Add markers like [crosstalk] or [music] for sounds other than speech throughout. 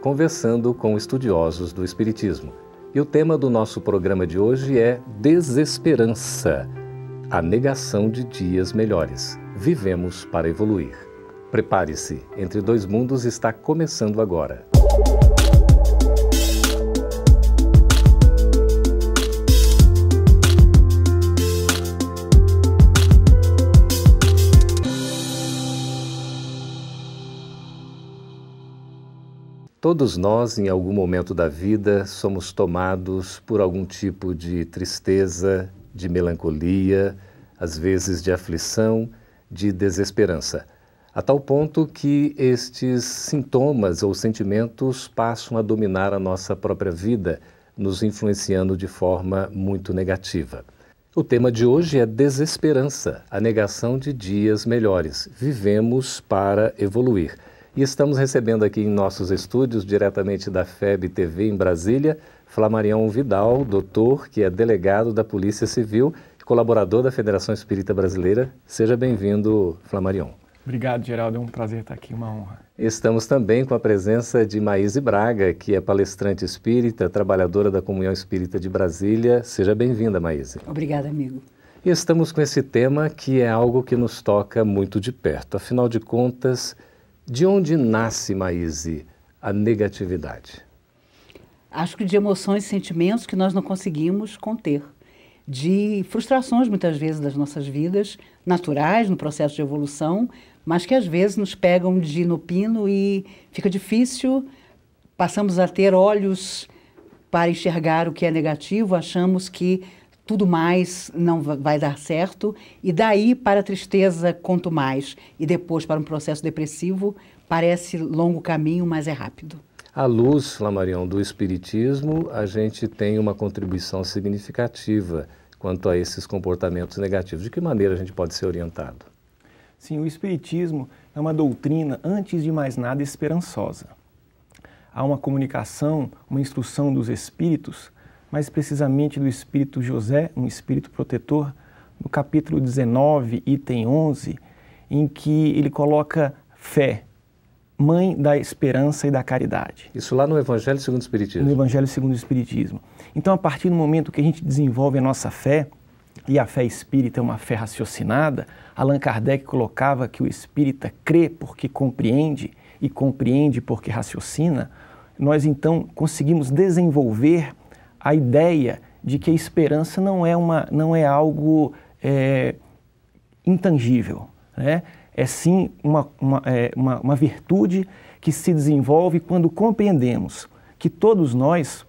conversando com estudiosos do Espiritismo. E o tema do nosso programa de hoje é Desesperança a negação de dias melhores. Vivemos para evoluir. Prepare-se, Entre Dois Mundos está começando agora. Todos nós, em algum momento da vida, somos tomados por algum tipo de tristeza, de melancolia, às vezes de aflição, de desesperança, a tal ponto que estes sintomas ou sentimentos passam a dominar a nossa própria vida, nos influenciando de forma muito negativa. O tema de hoje é desesperança, a negação de dias melhores. Vivemos para evoluir. E estamos recebendo aqui em nossos estúdios, diretamente da FEB TV em Brasília, Flamarião Vidal, doutor, que é delegado da Polícia Civil e colaborador da Federação Espírita Brasileira. Seja bem-vindo, Flamarião. Obrigado, Geraldo. É um prazer estar aqui, uma honra. Estamos também com a presença de Maíse Braga, que é palestrante espírita, trabalhadora da Comunhão Espírita de Brasília. Seja bem-vinda, Maíse. Obrigada, amigo. E estamos com esse tema que é algo que nos toca muito de perto. Afinal de contas, de onde nasce, Maíse, a negatividade? Acho que de emoções e sentimentos que nós não conseguimos conter. De frustrações, muitas vezes, das nossas vidas, naturais no processo de evolução, mas que às vezes nos pegam de no pino e fica difícil. Passamos a ter olhos para enxergar o que é negativo, achamos que tudo mais não vai dar certo, e daí para a tristeza, quanto mais, e depois para um processo depressivo, parece longo caminho, mas é rápido. À luz, Lamarião, do Espiritismo, a gente tem uma contribuição significativa quanto a esses comportamentos negativos. De que maneira a gente pode ser orientado? Sim, o Espiritismo é uma doutrina, antes de mais nada, esperançosa. Há uma comunicação, uma instrução dos Espíritos mais precisamente do espírito José, um espírito protetor, no capítulo 19, item 11, em que ele coloca fé, mãe da esperança e da caridade. Isso lá no Evangelho segundo o Espiritismo. No Evangelho segundo o Espiritismo. Então, a partir do momento que a gente desenvolve a nossa fé, e a fé espírita é uma fé raciocinada, Allan Kardec colocava que o espírita crê porque compreende e compreende porque raciocina, nós então conseguimos desenvolver a ideia de que a esperança não é, uma, não é algo é, intangível, né? é sim uma, uma, é, uma, uma virtude que se desenvolve quando compreendemos que todos nós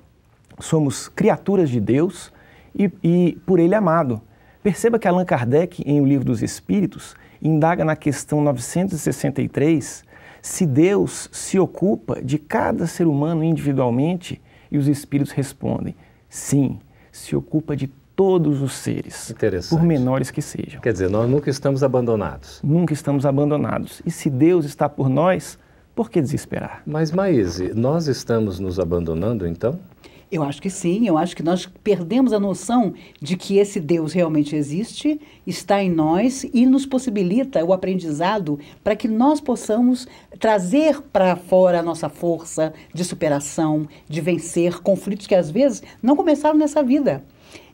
somos criaturas de Deus e, e, por Ele amado. Perceba que Allan Kardec, em O Livro dos Espíritos, indaga na questão 963 se Deus se ocupa de cada ser humano individualmente e os espíritos respondem: sim, se ocupa de todos os seres, por menores que sejam. Quer dizer, nós nunca estamos abandonados. Nunca estamos abandonados. E se Deus está por nós, por que desesperar? Mas, Maíse, nós estamos nos abandonando então? Eu acho que sim, eu acho que nós perdemos a noção de que esse Deus realmente existe, está em nós e nos possibilita o aprendizado para que nós possamos trazer para fora a nossa força de superação, de vencer conflitos que às vezes não começaram nessa vida.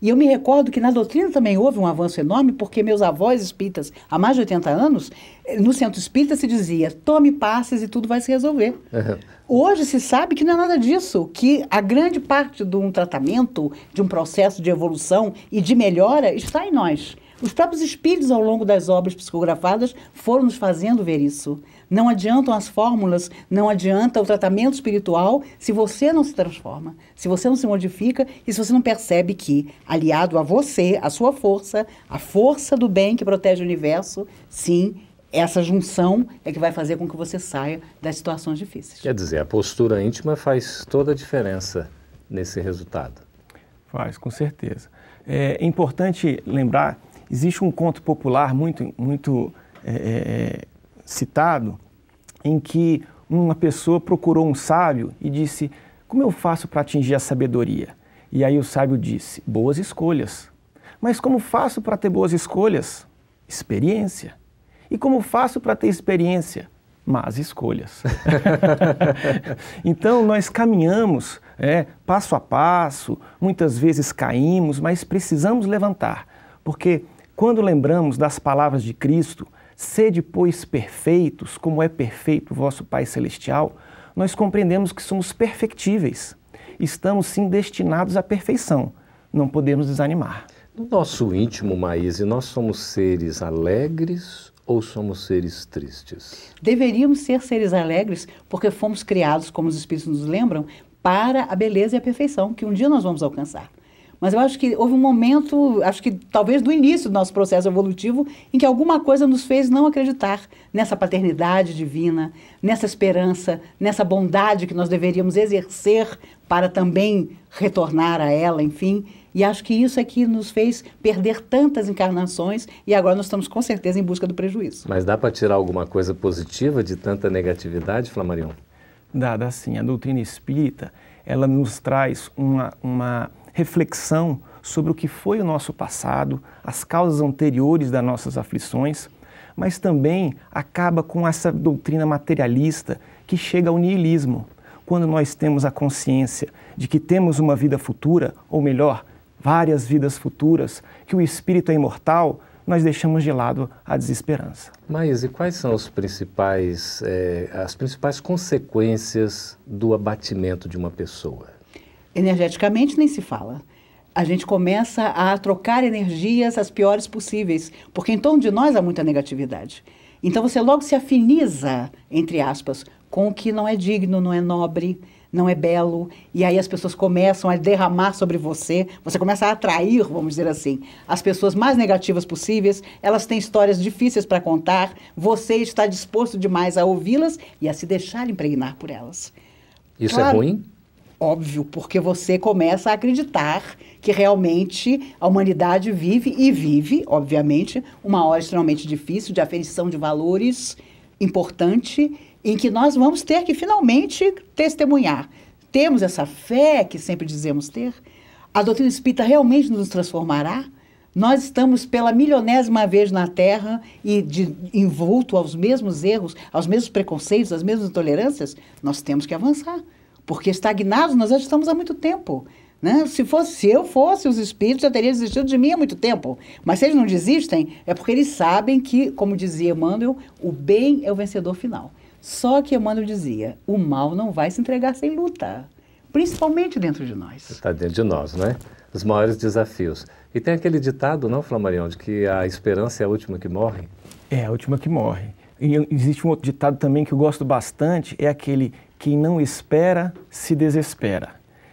E eu me recordo que na doutrina também houve um avanço enorme, porque meus avós espíritas, há mais de 80 anos, eh, no centro espírita se dizia: tome passes e tudo vai se resolver. Uhum. Hoje se sabe que não é nada disso, que a grande parte de um tratamento, de um processo de evolução e de melhora está em nós. Os próprios espíritos, ao longo das obras psicografadas, foram nos fazendo ver isso. Não adiantam as fórmulas, não adianta o tratamento espiritual se você não se transforma, se você não se modifica e se você não percebe que, aliado a você, a sua força, a força do bem que protege o universo, sim, essa junção é que vai fazer com que você saia das situações difíceis. Quer dizer, a postura íntima faz toda a diferença nesse resultado? Faz, com certeza. É importante lembrar, existe um conto popular muito, muito é, é, citado, em que uma pessoa procurou um sábio e disse: Como eu faço para atingir a sabedoria? E aí o sábio disse: Boas escolhas. Mas como faço para ter boas escolhas? Experiência. E como faço para ter experiência? Más escolhas. [laughs] então nós caminhamos é, passo a passo, muitas vezes caímos, mas precisamos levantar, porque quando lembramos das palavras de Cristo, sede, pois, perfeitos, como é perfeito o vosso Pai Celestial, nós compreendemos que somos perfectíveis. Estamos sim destinados à perfeição. Não podemos desanimar. No nosso íntimo, Maíse, nós somos seres alegres ou somos seres tristes? Deveríamos ser seres alegres porque fomos criados, como os Espíritos nos lembram, para a beleza e a perfeição que um dia nós vamos alcançar. Mas eu acho que houve um momento, acho que talvez do início do nosso processo evolutivo, em que alguma coisa nos fez não acreditar nessa paternidade divina, nessa esperança, nessa bondade que nós deveríamos exercer para também retornar a ela, enfim. E acho que isso é que nos fez perder tantas encarnações e agora nós estamos com certeza em busca do prejuízo. Mas dá para tirar alguma coisa positiva de tanta negatividade, Flamarion? Dá, dá sim. A doutrina espírita, ela nos traz uma, uma reflexão sobre o que foi o nosso passado, as causas anteriores das nossas aflições, mas também acaba com essa doutrina materialista que chega ao niilismo. Quando nós temos a consciência de que temos uma vida futura, ou melhor, várias vidas futuras, que o espírito é imortal, nós deixamos de lado a desesperança. Mas e quais são principais, eh, as principais consequências do abatimento de uma pessoa? Energeticamente nem se fala. A gente começa a trocar energias as piores possíveis, porque em torno de nós há muita negatividade. Então você logo se afiniza, entre aspas, com o que não é digno, não é nobre, não é belo, e aí as pessoas começam a derramar sobre você, você começa a atrair, vamos dizer assim, as pessoas mais negativas possíveis, elas têm histórias difíceis para contar, você está disposto demais a ouvi-las e a se deixar impregnar por elas. Isso é claro, é ruim? Óbvio, porque você começa a acreditar que realmente a humanidade vive e vive, obviamente, uma hora extremamente difícil de aferição de valores importante em que nós vamos ter que finalmente testemunhar. Temos essa fé que sempre dizemos ter? A doutrina espírita realmente nos transformará? Nós estamos pela milionésima vez na Terra e de, envolto aos mesmos erros, aos mesmos preconceitos, às mesmas intolerâncias? Nós temos que avançar, porque estagnados nós já estamos há muito tempo. Né? Se, fosse, se eu fosse os espíritos, já teria desistido de mim há muito tempo. Mas se eles não desistem, é porque eles sabem que, como dizia Emmanuel, o bem é o vencedor final. Só que Emmanuel dizia: o mal não vai se entregar sem luta, principalmente dentro de nós. Está dentro de nós, não é? Os maiores desafios. E tem aquele ditado, não, Flamarion, de que a esperança é a última que morre? É a última que morre. E existe um outro ditado também que eu gosto bastante, é aquele quem não espera se desespera.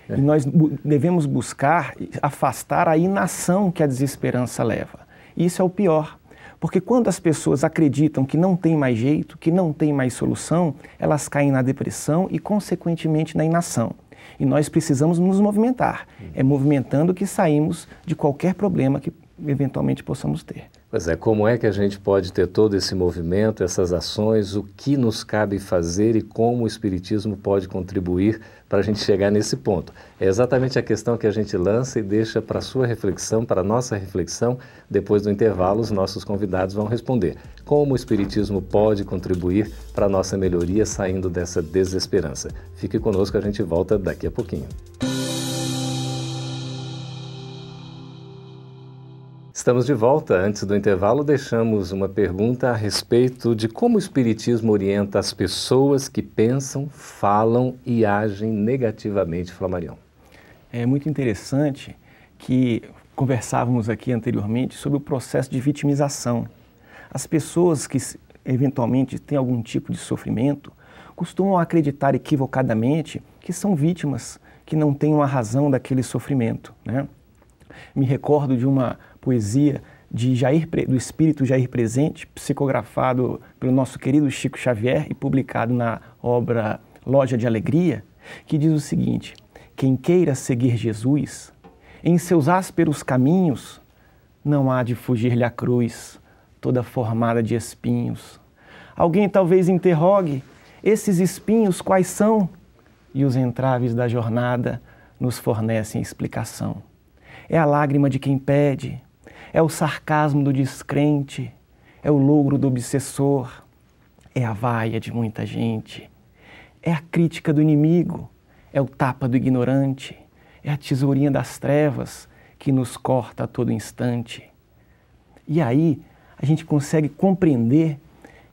É. E nós devemos buscar afastar a inação que a desesperança leva. E isso é o pior. Porque quando as pessoas acreditam que não tem mais jeito, que não tem mais solução, elas caem na depressão e, consequentemente, na inação. E nós precisamos nos movimentar. É movimentando que saímos de qualquer problema que eventualmente possamos ter. Pois é, como é que a gente pode ter todo esse movimento, essas ações, o que nos cabe fazer e como o Espiritismo pode contribuir para a gente chegar nesse ponto? É exatamente a questão que a gente lança e deixa para a sua reflexão, para a nossa reflexão. Depois do intervalo, os nossos convidados vão responder. Como o Espiritismo pode contribuir para a nossa melhoria saindo dessa desesperança? Fique conosco, a gente volta daqui a pouquinho. Estamos de volta. Antes do intervalo, deixamos uma pergunta a respeito de como o Espiritismo orienta as pessoas que pensam, falam e agem negativamente, Flamarião. É muito interessante que conversávamos aqui anteriormente sobre o processo de vitimização. As pessoas que eventualmente têm algum tipo de sofrimento costumam acreditar equivocadamente que são vítimas, que não têm uma razão daquele sofrimento. Né? Me recordo de uma poesia de Jair, do espírito Jair Presente, psicografado pelo nosso querido Chico Xavier e publicado na obra Loja de Alegria, que diz o seguinte: Quem queira seguir Jesus, em seus ásperos caminhos, não há de fugir-lhe a cruz, toda formada de espinhos. Alguém talvez interrogue: esses espinhos quais são? E os entraves da jornada nos fornecem explicação. É a lágrima de quem pede, é o sarcasmo do descrente, é o logro do obsessor, é a vaia de muita gente, é a crítica do inimigo, é o tapa do ignorante, é a tesourinha das trevas que nos corta a todo instante. E aí a gente consegue compreender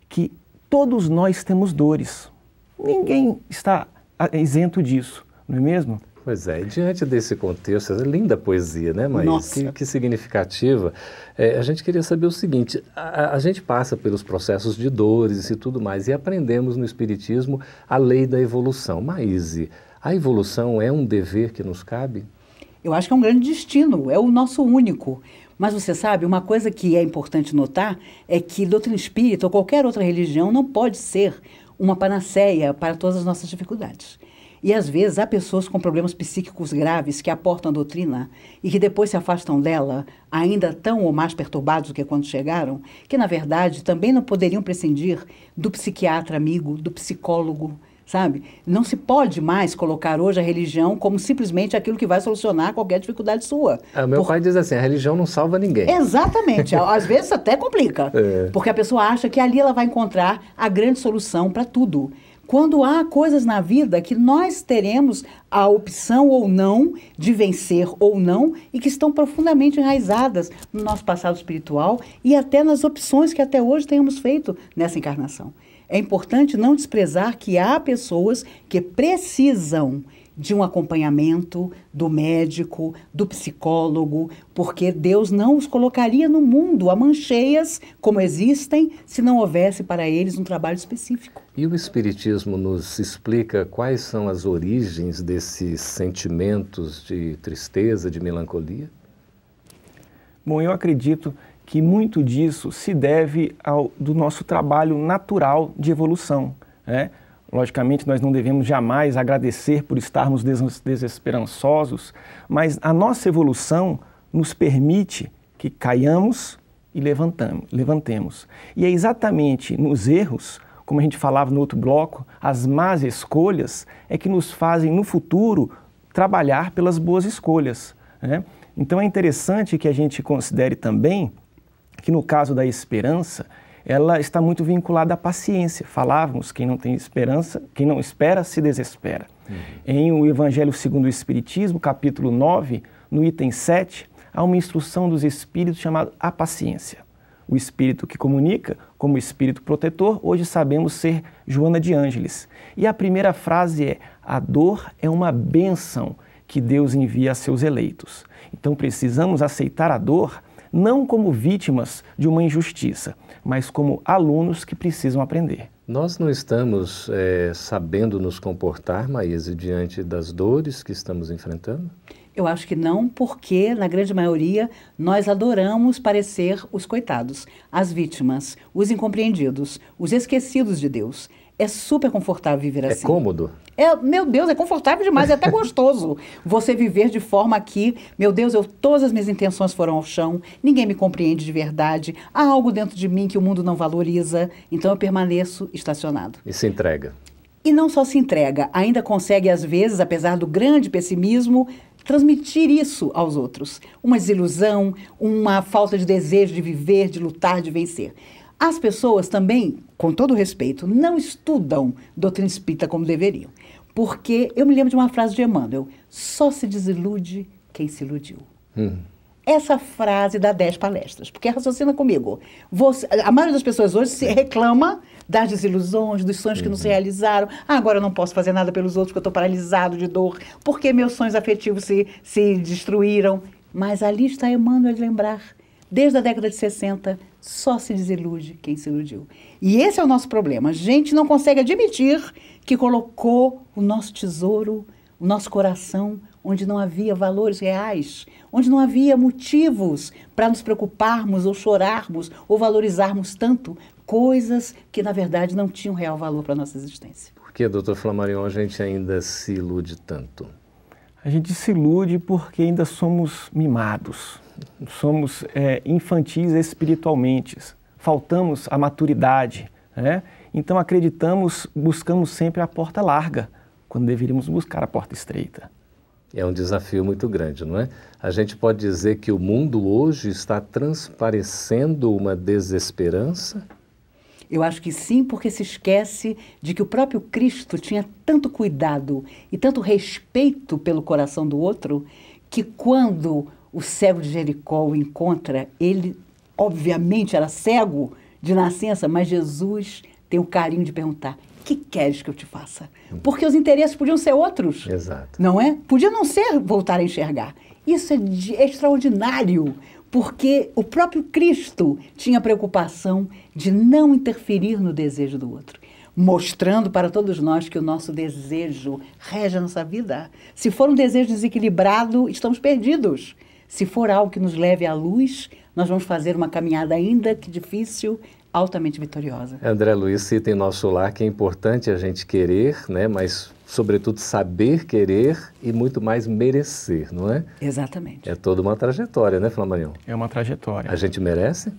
que todos nós temos dores. Ninguém está isento disso, não é mesmo? Pois é, e diante desse contexto, linda poesia, né, Maís? Que, que, significativa. É, a gente queria saber o seguinte: a, a, gente passa pelos processos de dores e tudo mais, e aprendemos no Espiritismo a lei da evolução. Maíse, a evolução é um dever que nos cabe? Eu acho que é um grande destino, é o nosso único. Mas você sabe, uma coisa que é importante notar é que doutrina espírita ou qualquer outra religião não pode ser uma panaceia para todas as nossas dificuldades. E às vezes há pessoas com problemas psíquicos graves que aportam a doutrina e que depois se afastam dela, ainda tão ou mais perturbados do que quando chegaram, que na verdade também não poderiam prescindir do psiquiatra amigo, do psicólogo, sabe? Não se pode mais colocar hoje a religião como simplesmente aquilo que vai solucionar qualquer dificuldade sua. É, meu Por... pai diz assim, a religião não salva ninguém. Exatamente. [laughs] Às vezes até complica. É. Porque a pessoa acha que ali ela vai encontrar a grande solução para tudo quando há coisas na vida que nós teremos a opção ou não de vencer ou não e que estão profundamente enraizadas no nosso passado espiritual e até nas opções que até hoje tenhamos feito nessa encarnação. É importante não desprezar que há pessoas que precisam de um acompanhamento do médico, do psicólogo, porque Deus não os colocaria no mundo a mancheias como existem se não houvesse para eles um trabalho específico. E o Espiritismo nos explica quais são as origens desses sentimentos de tristeza, de melancolia? Bom, eu acredito que muito disso se deve ao do nosso trabalho natural de evolução. Né? Logicamente, nós não devemos jamais agradecer por estarmos desesperançosos, mas a nossa evolução nos permite que caiamos e levantemos. E é exatamente nos erros, como a gente falava no outro bloco, as más escolhas é que nos fazem no futuro trabalhar pelas boas escolhas. Né? Então é interessante que a gente considere também que no caso da esperança, ela está muito vinculada à paciência. Falávamos, quem não tem esperança, quem não espera, se desespera. Uhum. Em o Evangelho segundo o Espiritismo, capítulo 9, no item 7, há uma instrução dos Espíritos chamada a paciência. O Espírito que comunica, como Espírito protetor, hoje sabemos ser Joana de Ângeles. E a primeira frase é: a dor é uma bênção que Deus envia a seus eleitos. Então precisamos aceitar a dor não como vítimas de uma injustiça, mas como alunos que precisam aprender. Nós não estamos é, sabendo nos comportar, Maísa, diante das dores que estamos enfrentando? Eu acho que não, porque, na grande maioria, nós adoramos parecer os coitados, as vítimas, os incompreendidos, os esquecidos de Deus. É super confortável viver é assim. É cômodo? É, meu Deus, é confortável demais, é até gostoso [laughs] você viver de forma que, meu Deus, eu, todas as minhas intenções foram ao chão, ninguém me compreende de verdade, há algo dentro de mim que o mundo não valoriza, então eu permaneço estacionado. E se entrega. E não só se entrega, ainda consegue, às vezes, apesar do grande pessimismo, transmitir isso aos outros. Uma desilusão, uma falta de desejo de viver, de lutar, de vencer. As pessoas também, com todo respeito, não estudam doutrina espírita como deveriam. Porque eu me lembro de uma frase de Emmanuel: só se desilude quem se iludiu. Hum. Essa frase dá 10 palestras, porque raciocina comigo. Você, a maioria das pessoas hoje se reclama das desilusões, dos sonhos uhum. que não se uhum. realizaram. Ah, agora eu não posso fazer nada pelos outros porque eu estou paralisado de dor, porque meus sonhos afetivos se, se destruíram. Mas ali está Emmanuel de lembrar Desde a década de 60, só se desilude quem se iludiu. E esse é o nosso problema. A gente não consegue admitir que colocou o nosso tesouro, o nosso coração, onde não havia valores reais, onde não havia motivos para nos preocuparmos ou chorarmos ou valorizarmos tanto coisas que, na verdade, não tinham real valor para a nossa existência. Por que, doutor Flamarion, a gente ainda se ilude tanto? A gente se ilude porque ainda somos mimados, somos é, infantis espiritualmente, faltamos a maturidade, né? Então acreditamos, buscamos sempre a porta larga, quando deveríamos buscar a porta estreita. É um desafio muito grande, não é? A gente pode dizer que o mundo hoje está transparecendo uma desesperança? Eu acho que sim, porque se esquece de que o próprio Cristo tinha tanto cuidado e tanto respeito pelo coração do outro, que quando o cego de Jericó o encontra, ele obviamente era cego de nascença, mas Jesus tem o carinho de perguntar: que queres que eu te faça? Porque os interesses podiam ser outros. Exato. Não é? Podia não ser voltar a enxergar. Isso é, de, é extraordinário, porque o próprio Cristo tinha preocupação de não interferir no desejo do outro, mostrando para todos nós que o nosso desejo rege a nossa vida. Se for um desejo desequilibrado, estamos perdidos. Se for algo que nos leve à luz, nós vamos fazer uma caminhada ainda que difícil, altamente vitoriosa. André Luiz cita em nosso lar que é importante a gente querer, né, mas sobretudo saber querer e muito mais merecer, não é? Exatamente. É toda uma trajetória, né, Flamarion? É uma trajetória. A gente merece?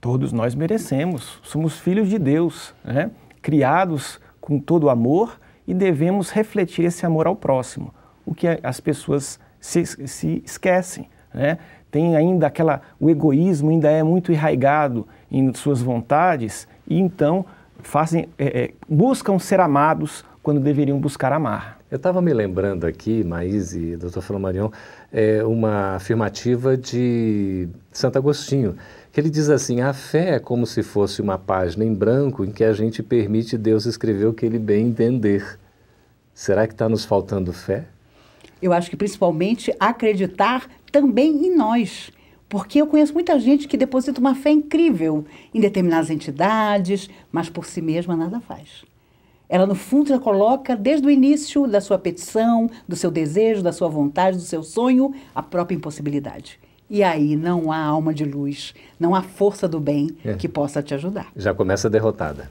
Todos nós merecemos. Somos filhos de Deus, né? criados com todo amor e devemos refletir esse amor ao próximo, o que as pessoas se, se esquecem. Né? Tem ainda aquela, o egoísmo ainda é muito enraigado em suas vontades e então fazem, é, é, buscam ser amados quando deveriam buscar amar. Eu estava me lembrando aqui, Maís e Dr. Flamarion, é, uma afirmativa de Santo Agostinho, que ele diz assim: a fé é como se fosse uma página em branco em que a gente permite Deus escrever o que ele bem entender. Será que está nos faltando fé? Eu acho que principalmente acreditar também em nós. Porque eu conheço muita gente que deposita uma fé incrível em determinadas entidades, mas por si mesma nada faz. Ela, no fundo, já coloca desde o início da sua petição, do seu desejo, da sua vontade, do seu sonho, a própria impossibilidade. E aí não há alma de luz, não há força do bem é. que possa te ajudar. Já começa derrotada.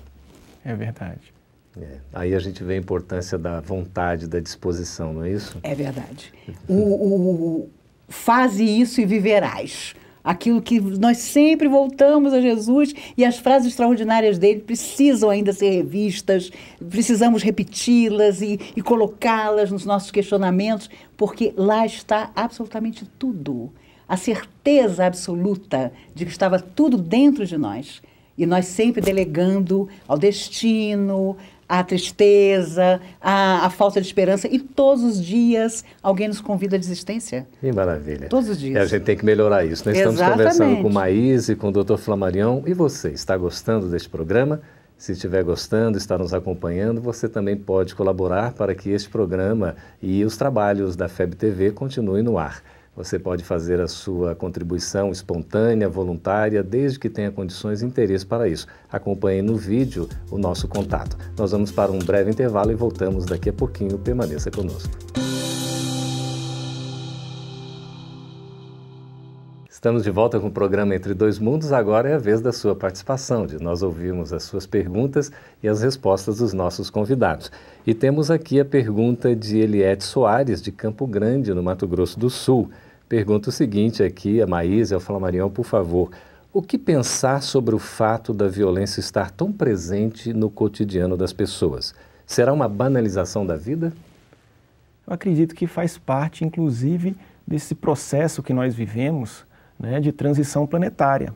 É verdade. É. Aí a gente vê a importância da vontade, da disposição, não é isso? É verdade. o, o, faze isso e viverás. Aquilo que nós sempre voltamos a Jesus e as frases extraordinárias dele precisam ainda ser revistas, precisamos repeti-las e, e colocá-las nos nossos questionamentos, porque lá está absolutamente tudo. A certeza absoluta de que estava tudo dentro de nós. E nós sempre delegando ao destino, a tristeza, a, a, falta de esperança. E todos os dias alguém nos convida à desistência. Que maravilha. Todos os dias. A gente tem que melhorar isso. Nós estamos Exatamente. conversando com Maís e com o Dr. Flamarião. E você, está gostando deste programa? Se estiver gostando, está nos acompanhando, você também pode colaborar para que este programa e os trabalhos da FEB TV continuem no ar. Você pode fazer a sua contribuição espontânea, voluntária, desde que tenha condições e interesse para isso. Acompanhe no vídeo o nosso contato. Nós vamos para um breve intervalo e voltamos daqui a pouquinho. Permaneça conosco. Estamos de volta com o programa Entre Dois Mundos. Agora é a vez da sua participação, de nós ouvirmos as suas perguntas e as respostas dos nossos convidados. E temos aqui a pergunta de Eliette Soares, de Campo Grande, no Mato Grosso do Sul. Pergunta o seguinte aqui, a Maísa ao Flamarião, por favor. O que pensar sobre o fato da violência estar tão presente no cotidiano das pessoas? Será uma banalização da vida? Eu acredito que faz parte, inclusive, desse processo que nós vivemos né, de transição planetária.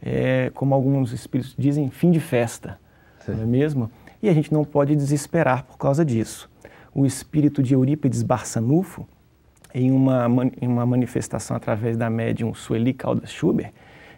É, como alguns espíritos dizem, fim de festa, Sim. não é mesmo? E a gente não pode desesperar por causa disso. O espírito de Eurípides Barçanufo, em uma, em uma manifestação através da médium Sueli Caldas Schubert,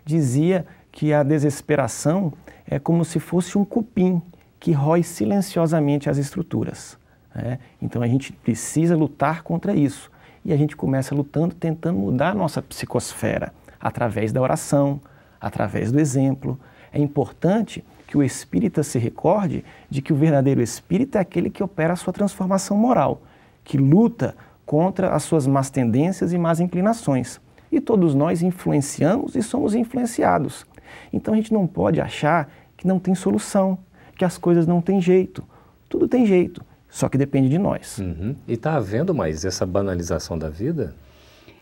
dizia que a desesperação é como se fosse um cupim que rói silenciosamente as estruturas. Né? Então a gente precisa lutar contra isso. E a gente começa lutando, tentando mudar a nossa psicosfera através da oração, através do exemplo. É importante que o espírita se recorde de que o verdadeiro espírita é aquele que opera a sua transformação moral, que luta contra as suas más tendências e más inclinações. E todos nós influenciamos e somos influenciados. Então a gente não pode achar que não tem solução, que as coisas não têm jeito. Tudo tem jeito. Só que depende de nós. Uhum. E está havendo mais essa banalização da vida?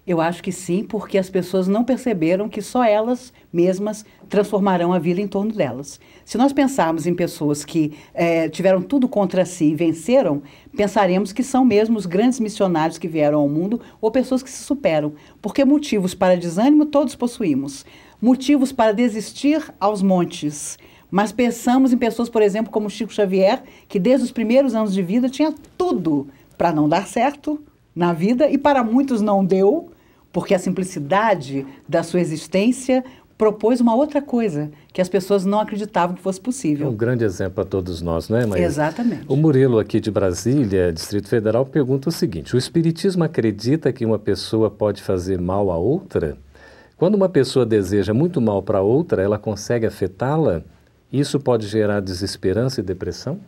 Eu acho que sim, porque as pessoas não perceberam que só elas mesmas transformarão a vida em torno delas. Se nós pensarmos em pessoas que é, tiveram tudo contra si e venceram, pensaremos que são mesmo os grandes missionários que vieram ao mundo ou pessoas que se superam. Porque motivos para desânimo todos possuímos. Motivos para desistir aos montes. Mas pensamos em pessoas, por exemplo, como Chico Xavier, que desde os primeiros anos de vida tinha tudo para não dar certo na vida e para muitos não deu porque a simplicidade da sua existência propôs uma outra coisa que as pessoas não acreditavam que fosse possível. Um grande exemplo para todos nós, não é, Maísa? Exatamente. O Murilo, aqui de Brasília, Distrito Federal, pergunta o seguinte: o Espiritismo acredita que uma pessoa pode fazer mal a outra? Quando uma pessoa deseja muito mal para outra, ela consegue afetá-la? Isso pode gerar desesperança e depressão?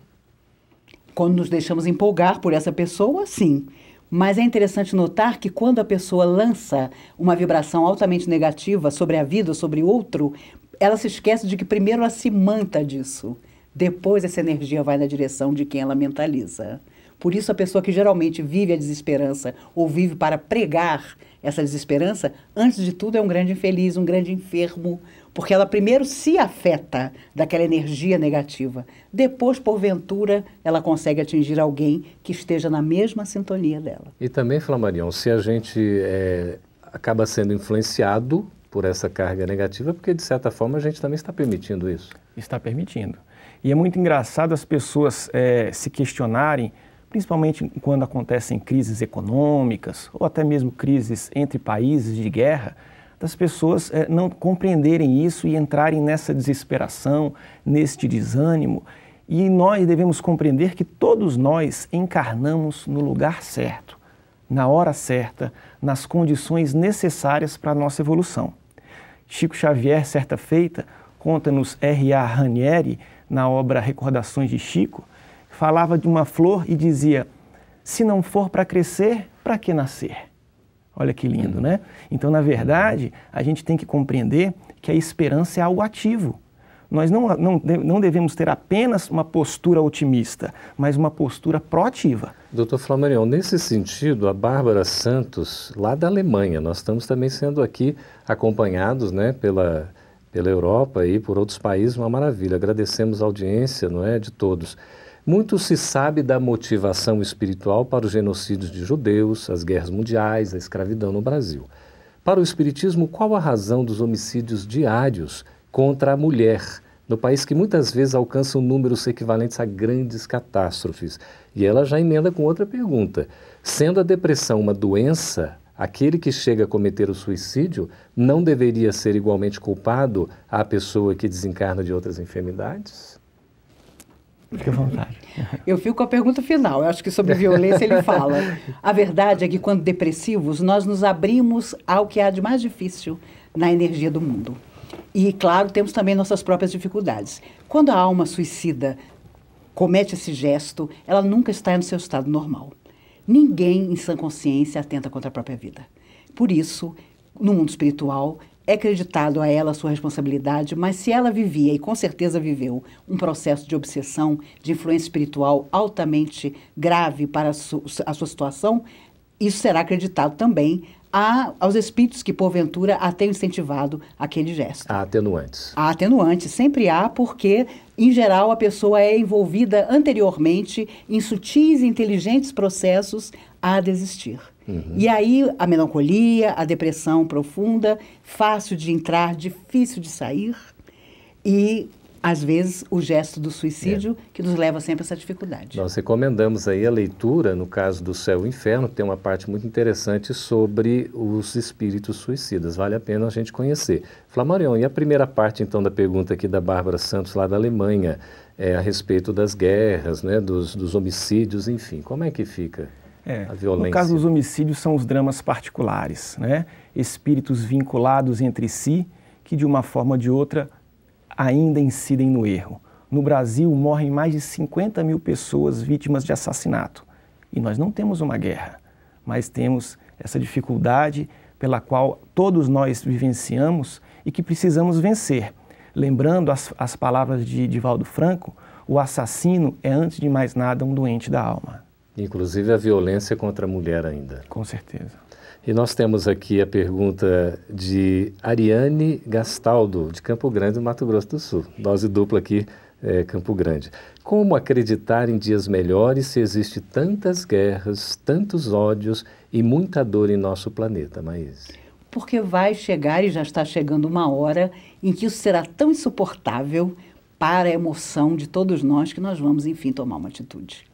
Quando nos deixamos empolgar por essa pessoa, sim. Mas é interessante notar que quando a pessoa lança uma vibração altamente negativa sobre a vida sobre outro, ela se esquece de que primeiro ela se manta disso. Depois essa energia vai na direção de quem ela mentaliza. Por isso, a pessoa que geralmente vive a desesperança ou vive para pregar essa desesperança, antes de tudo é um grande infeliz, um grande enfermo, porque ela primeiro se afeta daquela energia negativa. Depois, porventura, ela consegue atingir alguém que esteja na mesma sintonia dela. E também, Flamarion, se a gente é, acaba sendo influenciado por essa carga negativa, porque de certa forma a gente também está permitindo isso. Está permitindo. E é muito engraçado as pessoas é, se questionarem, principalmente quando acontecem crises econômicas ou até mesmo crises entre países de guerra das pessoas é, não compreenderem isso e entrarem nessa desesperação, neste desânimo. E nós devemos compreender que todos nós encarnamos no lugar certo, na hora certa, nas condições necessárias para a nossa evolução. Chico Xavier, certa feita, conta-nos R.A. Ranieri, na obra Recordações de Chico, falava de uma flor e dizia: se não for para crescer, para que nascer? Olha que lindo, né? Então, na verdade, a gente tem que compreender que a esperança é algo ativo. Nós não, não, não devemos ter apenas uma postura otimista, mas uma postura proativa. Doutor Flamarion, nesse sentido, a Bárbara Santos, lá da Alemanha, nós estamos também sendo aqui acompanhados né, pela, pela Europa e por outros países, uma maravilha. Agradecemos a audiência não é, de todos. Muito se sabe da motivação espiritual para os genocídios de judeus, as guerras mundiais, a escravidão no Brasil. Para o Espiritismo, qual a razão dos homicídios diários contra a mulher, no país que muitas vezes alcançam números equivalentes a grandes catástrofes? E ela já emenda com outra pergunta: sendo a depressão uma doença, aquele que chega a cometer o suicídio não deveria ser igualmente culpado à pessoa que desencarna de outras enfermidades? Fique à vontade. Eu fico com a pergunta final. Eu acho que sobre violência ele fala. A verdade é que, quando depressivos, nós nos abrimos ao que há de mais difícil na energia do mundo. E, claro, temos também nossas próprias dificuldades. Quando a alma suicida comete esse gesto, ela nunca está no seu estado normal. Ninguém, em sã consciência, atenta contra a própria vida. Por isso, no mundo espiritual, é acreditado a ela a sua responsabilidade, mas se ela vivia, e com certeza viveu, um processo de obsessão, de influência espiritual altamente grave para a, su a sua situação, isso será acreditado também a, aos espíritos que, porventura, a tenham incentivado aquele gesto. Há atenuantes. Há atenuantes, sempre há, porque, em geral, a pessoa é envolvida anteriormente em sutis e inteligentes processos a desistir. Uhum. E aí a melancolia, a depressão profunda, fácil de entrar, difícil de sair. E às vezes, o gesto do suicídio é. que nos leva sempre a essa dificuldade. Nós recomendamos aí a leitura, no caso do Céu e Inferno, tem uma parte muito interessante sobre os espíritos suicidas. Vale a pena a gente conhecer. Flamarion, e a primeira parte, então, da pergunta aqui da Bárbara Santos, lá da Alemanha, é, a respeito das guerras, né, dos, dos homicídios, enfim, como é que fica? É, a violência. No caso dos homicídios, são os dramas particulares, né? espíritos vinculados entre si que, de uma forma ou de outra, ainda incidem no erro. No Brasil, morrem mais de 50 mil pessoas vítimas de assassinato. E nós não temos uma guerra, mas temos essa dificuldade pela qual todos nós vivenciamos e que precisamos vencer. Lembrando as, as palavras de Divaldo Franco, o assassino é, antes de mais nada, um doente da alma. Inclusive a violência contra a mulher ainda. Com certeza. E nós temos aqui a pergunta de Ariane Gastaldo, de Campo Grande, Mato Grosso do Sul. Dose dupla aqui, é, Campo Grande. Como acreditar em dias melhores se existe tantas guerras, tantos ódios e muita dor em nosso planeta, Maís? Porque vai chegar e já está chegando uma hora em que isso será tão insuportável para a emoção de todos nós que nós vamos, enfim, tomar uma atitude.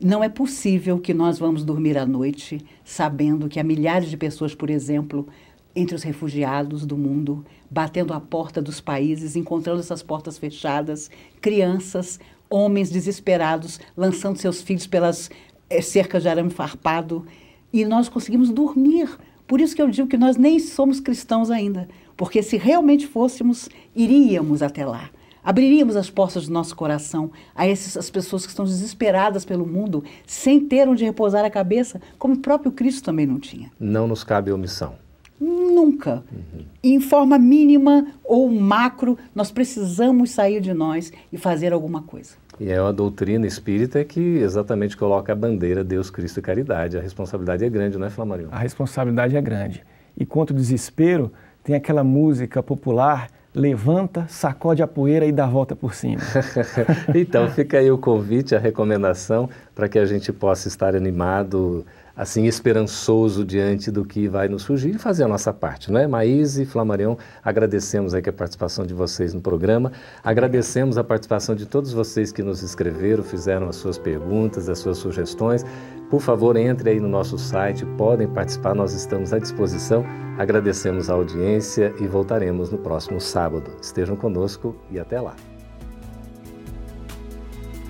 Não é possível que nós vamos dormir à noite sabendo que há milhares de pessoas, por exemplo, entre os refugiados do mundo, batendo a porta dos países, encontrando essas portas fechadas, crianças, homens desesperados, lançando seus filhos pelas é, cercas de arame farpado, e nós conseguimos dormir. Por isso que eu digo que nós nem somos cristãos ainda, porque se realmente fôssemos, iríamos até lá abriríamos as portas do nosso coração a essas pessoas que estão desesperadas pelo mundo, sem ter onde repousar a cabeça, como o próprio Cristo também não tinha. Não nos cabe omissão. Nunca. Uhum. Em forma mínima ou macro, nós precisamos sair de nós e fazer alguma coisa. E é uma doutrina espírita que exatamente coloca a bandeira Deus, Cristo e Caridade. A responsabilidade é grande, não é, Flamarion? A responsabilidade é grande. E quanto ao desespero, tem aquela música popular levanta, sacode a poeira e dá a volta por cima. [laughs] então fica aí o convite, a recomendação para que a gente possa estar animado, assim esperançoso diante do que vai nos surgir e fazer a nossa parte, não é? Maís e Flamarion, agradecemos aqui a participação de vocês no programa, agradecemos a participação de todos vocês que nos escreveram, fizeram as suas perguntas, as suas sugestões. Por favor, entre aí no nosso site, podem participar, nós estamos à disposição. Agradecemos a audiência e voltaremos no próximo sábado. Estejam conosco e até lá.